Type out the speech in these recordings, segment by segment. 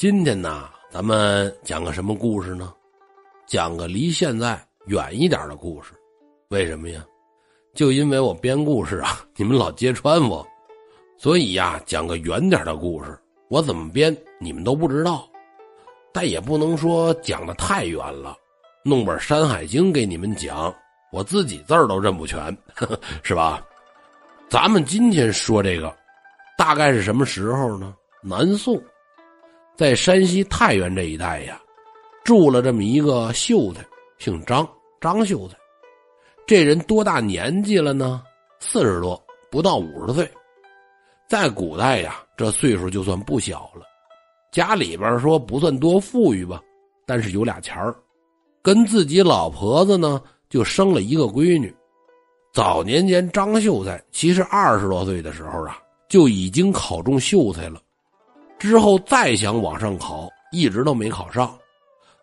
今天呢，咱们讲个什么故事呢？讲个离现在远一点的故事。为什么呀？就因为我编故事啊，你们老揭穿我，所以呀，讲个远点的故事。我怎么编，你们都不知道。但也不能说讲的太远了，弄本《山海经》给你们讲，我自己字儿都认不全，是吧？咱们今天说这个，大概是什么时候呢？南宋，在山西太原这一带呀，住了这么一个秀才，姓张，张秀才。这人多大年纪了呢？四十多，不到五十岁。在古代呀，这岁数就算不小了。家里边说不算多富裕吧，但是有俩钱儿，跟自己老婆子呢就生了一个闺女。早年间，张秀才其实二十多岁的时候啊，就已经考中秀才了。之后再想往上考，一直都没考上。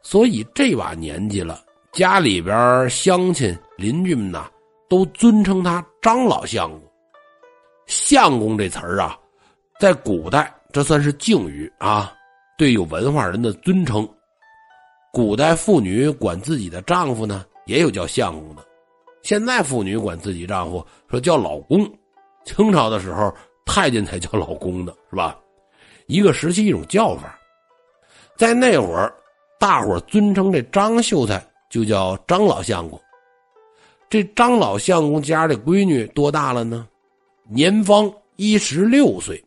所以这把年纪了，家里边乡亲邻居们呐，都尊称他张老相公。相公这词儿啊，在古代这算是敬语啊。对有文化人的尊称，古代妇女管自己的丈夫呢，也有叫相公的。现在妇女管自己丈夫说叫老公，清朝的时候太监才叫老公的，是吧？一个时期一种叫法。在那会儿，大伙尊称这张秀才就叫张老相公。这张老相公家的闺女多大了呢？年方一十六岁。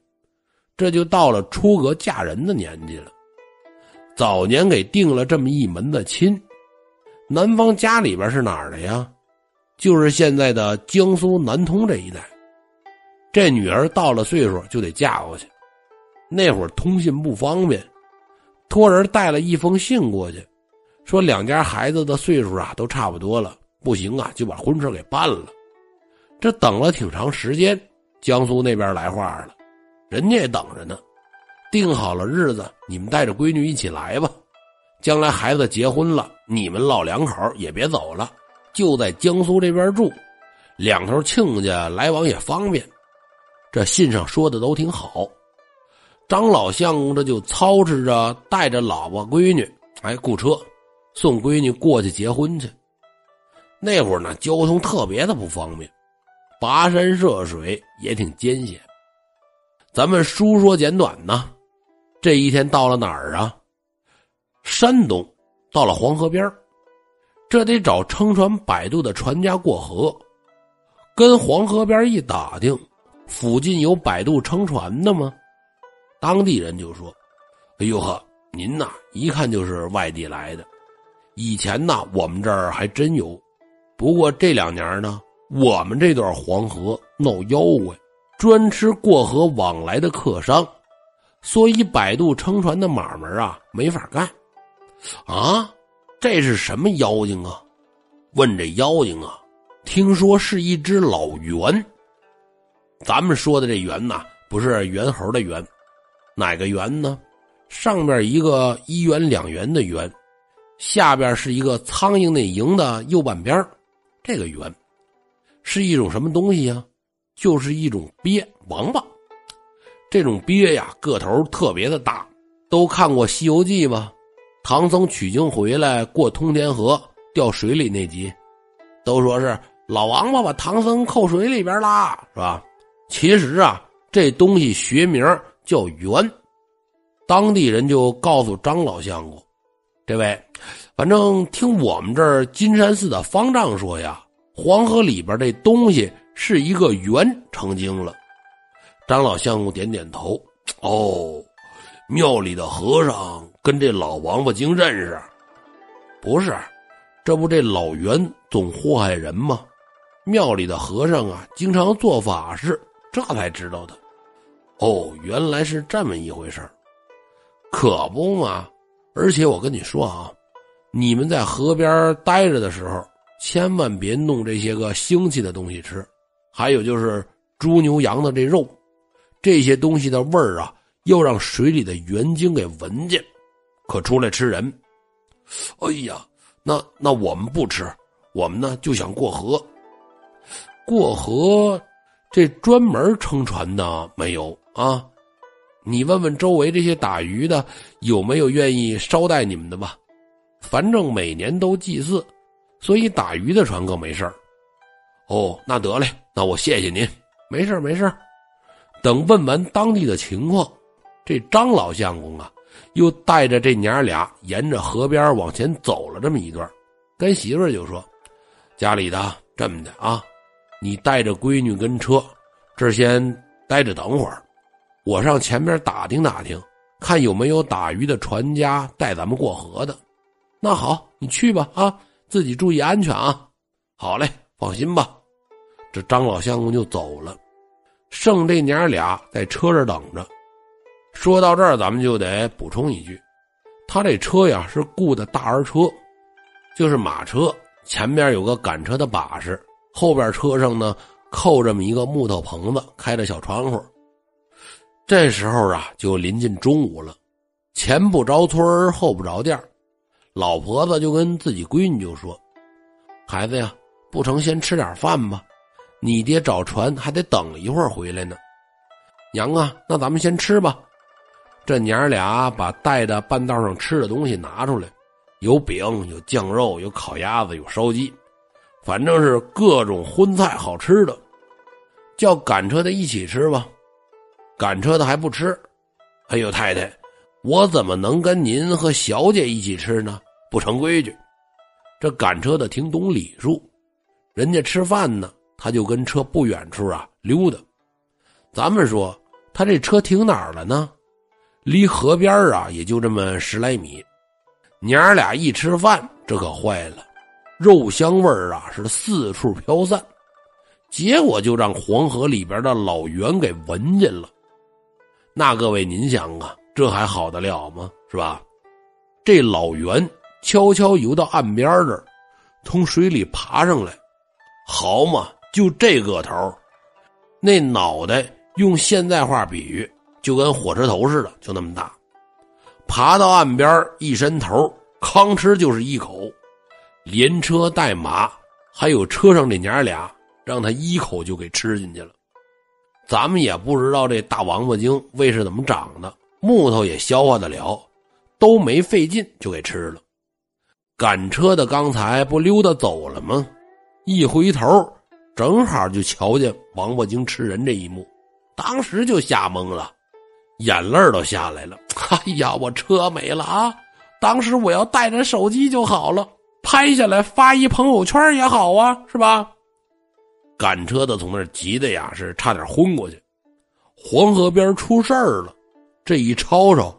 这就到了出阁嫁人的年纪了，早年给定了这么一门子亲，男方家里边是哪儿的呀？就是现在的江苏南通这一带。这女儿到了岁数就得嫁过去，那会儿通信不方便，托人带了一封信过去，说两家孩子的岁数啊都差不多了，不行啊就把婚事给办了。这等了挺长时间，江苏那边来话了。人家也等着呢，定好了日子，你们带着闺女一起来吧。将来孩子结婚了，你们老两口也别走了，就在江苏这边住，两头亲家来往也方便。这信上说的都挺好。张老相公这就操持着带着老婆闺女，哎，雇车送闺女过去结婚去。那会儿呢，交通特别的不方便，跋山涉水也挺艰险。咱们书说简短呢，这一天到了哪儿啊？山东，到了黄河边这得找撑船摆渡的船家过河。跟黄河边一打听，附近有摆渡撑船的吗？当地人就说：“哎呦呵，您呐，一看就是外地来的。以前呐，我们这儿还真有，不过这两年呢，我们这段黄河闹妖怪。”专吃过河往来的客商，所以摆渡撑船的买卖啊没法干。啊，这是什么妖精啊？问这妖精啊，听说是一只老猿。咱们说的这猿呐，不是猿猴的猿，哪个圆呢？上边一个一元两元的元，下边是一个苍蝇那蝇的右半边这个圆是一种什么东西呀？就是一种鳖王八，这种鳖呀个头特别的大，都看过《西游记》吗？唐僧取经回来过通天河掉水里那集，都说是老王八把唐僧扣水里边啦，是吧？其实啊，这东西学名叫猿。当地人就告诉张老相公：“这位，反正听我们这儿金山寺的方丈说呀，黄河里边这东西。”是一个猿成精了，张老相公点点头。哦，庙里的和尚跟这老王八精认识？不是，这不这老袁总祸害人吗？庙里的和尚啊，经常做法事，这才知道的。哦，原来是这么一回事可不嘛。而且我跟你说啊，你们在河边待着的时候，千万别弄这些个腥气的东西吃。还有就是猪牛羊的这肉，这些东西的味儿啊，要让水里的元精给闻见，可出来吃人。哎呀，那那我们不吃，我们呢就想过河。过河，这专门撑船的没有啊？你问问周围这些打鱼的，有没有愿意捎带你们的吧？反正每年都祭祀，所以打鱼的船更没事哦，那得嘞，那我谢谢您，没事没事等问完当地的情况，这张老相公啊，又带着这娘俩沿着河边往前走了这么一段，跟媳妇儿就说：“家里的这么的啊，你带着闺女跟车，这先待着等会儿，我上前边打听打听，看有没有打鱼的船家带咱们过河的。那好，你去吧啊，自己注意安全啊。好嘞，放心吧。”这张老相公就走了。剩这娘俩在车这等着。说到这儿，咱们就得补充一句：他这车呀是雇的大儿车，就是马车，前边有个赶车的把式，后边车上呢扣这么一个木头棚子，开着小窗户。这时候啊，就临近中午了，前不着村后不着店老婆子就跟自己闺女就说：“孩子呀，不成，先吃点饭吧。”你爹找船还得等一会儿回来呢，娘啊，那咱们先吃吧。这娘俩把带着半道上吃的东西拿出来，有饼，有酱肉，有烤鸭子，有烧鸡，反正是各种荤菜好吃的。叫赶车的一起吃吧，赶车的还不吃。哎呦，太太，我怎么能跟您和小姐一起吃呢？不成规矩。这赶车的挺懂礼数，人家吃饭呢。他就跟车不远处啊溜达，咱们说他这车停哪儿了呢？离河边啊也就这么十来米。娘俩一吃饭，这可坏了，肉香味儿啊是四处飘散，结果就让黄河里边的老袁给闻见了。那各位您想啊，这还好得了吗？是吧？这老袁悄悄游到岸边这儿，从水里爬上来，好嘛！就这个头，那脑袋用现在话比喻，就跟火车头似的，就那么大。爬到岸边一伸头，吭哧就是一口，连车带马，还有车上这娘俩，让他一口就给吃进去了。咱们也不知道这大王八精胃是怎么长的，木头也消化得了，都没费劲就给吃了。赶车的刚才不溜达走了吗？一回头。正好就瞧见王八精吃人这一幕，当时就吓懵了，眼泪都下来了。哎呀，我车没了啊！当时我要带着手机就好了，拍下来发一朋友圈也好啊，是吧？赶车的从那儿急的呀，是差点昏过去。黄河边出事儿了，这一吵吵，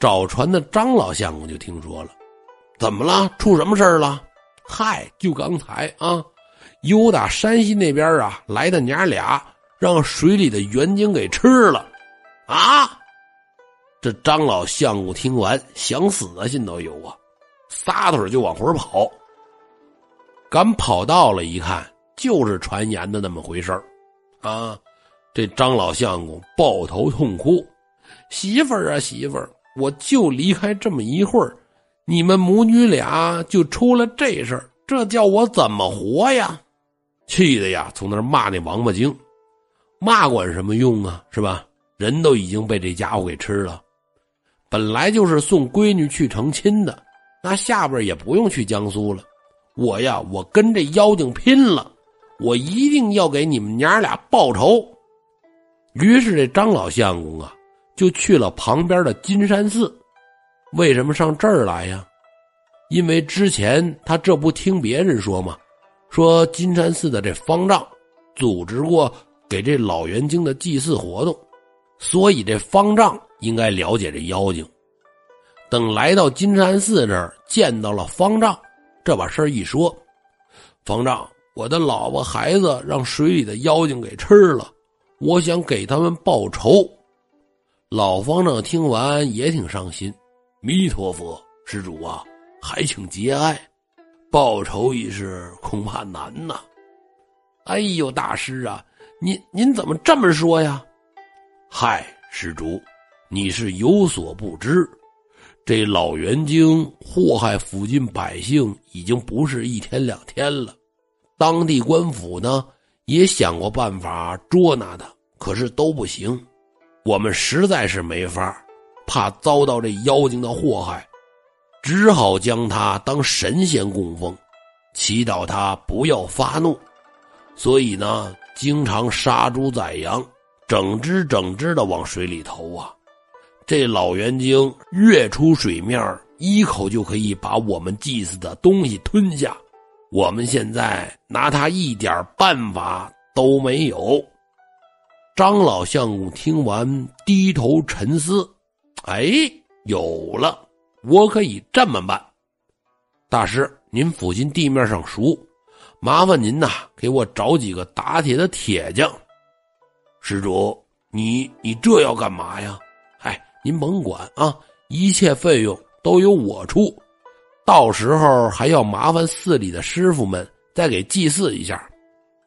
找船的张老相公就听说了，怎么了？出什么事儿了？嗨，就刚才啊。由打山西那边啊来的娘俩，让水里的元精给吃了，啊！这张老相公听完，想死的心都有啊，撒腿就往回跑。赶跑到了，一看就是传言的那么回事啊！这张老相公抱头痛哭：“媳妇儿啊，媳妇儿，我就离开这么一会儿，你们母女俩就出了这事儿，这叫我怎么活呀？”气的呀，从那儿骂那王八精，骂管什么用啊？是吧？人都已经被这家伙给吃了。本来就是送闺女去成亲的，那下边也不用去江苏了。我呀，我跟这妖精拼了！我一定要给你们娘俩报仇。于是这张老相公啊，就去了旁边的金山寺。为什么上这儿来呀？因为之前他这不听别人说吗？说金山寺的这方丈组织过给这老元精的祭祀活动，所以这方丈应该了解这妖精。等来到金山寺这儿见到了方丈，这把事儿一说，方丈，我的老婆孩子让水里的妖精给吃了，我想给他们报仇。老方丈听完也挺伤心，弥陀佛，施主啊，还请节哀。报仇一事恐怕难呐！哎呦，大师啊，您您怎么这么说呀？嗨，施主，你是有所不知，这老元精祸害附近百姓已经不是一天两天了。当地官府呢也想过办法捉拿他，可是都不行。我们实在是没法，怕遭到这妖精的祸害，只好将他当神仙供奉，祈祷他不要发怒。所以呢，经常杀猪宰羊，整只整只的往水里投啊。这老猿精跃出水面，一口就可以把我们祭祀的东西吞下。我们现在拿他一点办法都没有。张老相公听完，低头沉思：“哎，有了，我可以这么办。大师，您附近地面上熟，麻烦您呐，给我找几个打铁的铁匠。施主，你你这要干嘛呀？嗨，您甭管啊，一切费用都由我出。”到时候还要麻烦寺里的师傅们再给祭祀一下，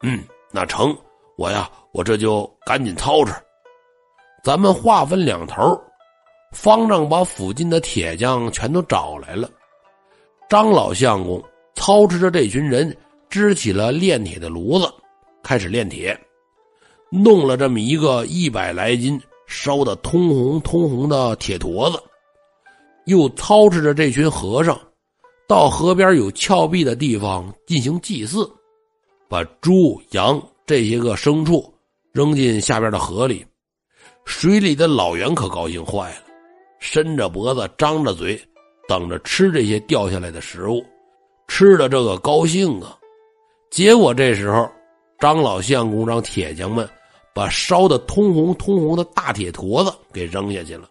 嗯，那成，我呀，我这就赶紧操持。咱们话分两头，方丈把附近的铁匠全都找来了。张老相公操持着这群人支起了炼铁的炉子，开始炼铁，弄了这么一个一百来斤烧的通红通红的铁坨子，又操持着这群和尚。到河边有峭壁的地方进行祭祀，把猪、羊这些个牲畜扔进下边的河里。水里的老袁可高兴坏了，伸着脖子，张着嘴，等着吃这些掉下来的食物，吃的这个高兴啊！结果这时候，张老相公让铁匠们把烧的通红通红的大铁坨子给扔下去了。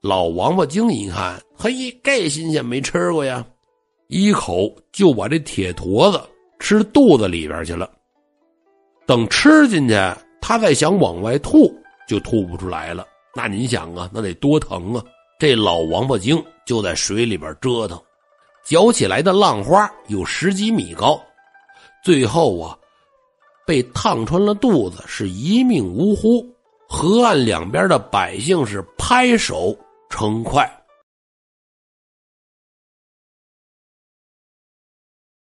老王八精一看，嘿，这新鲜没吃过呀！一口就把这铁坨子吃肚子里边去了。等吃进去，他再想往外吐，就吐不出来了。那您想啊，那得多疼啊！这老王八精就在水里边折腾，搅起来的浪花有十几米高，最后啊，被烫穿了肚子，是一命呜呼。河岸两边的百姓是拍手称快。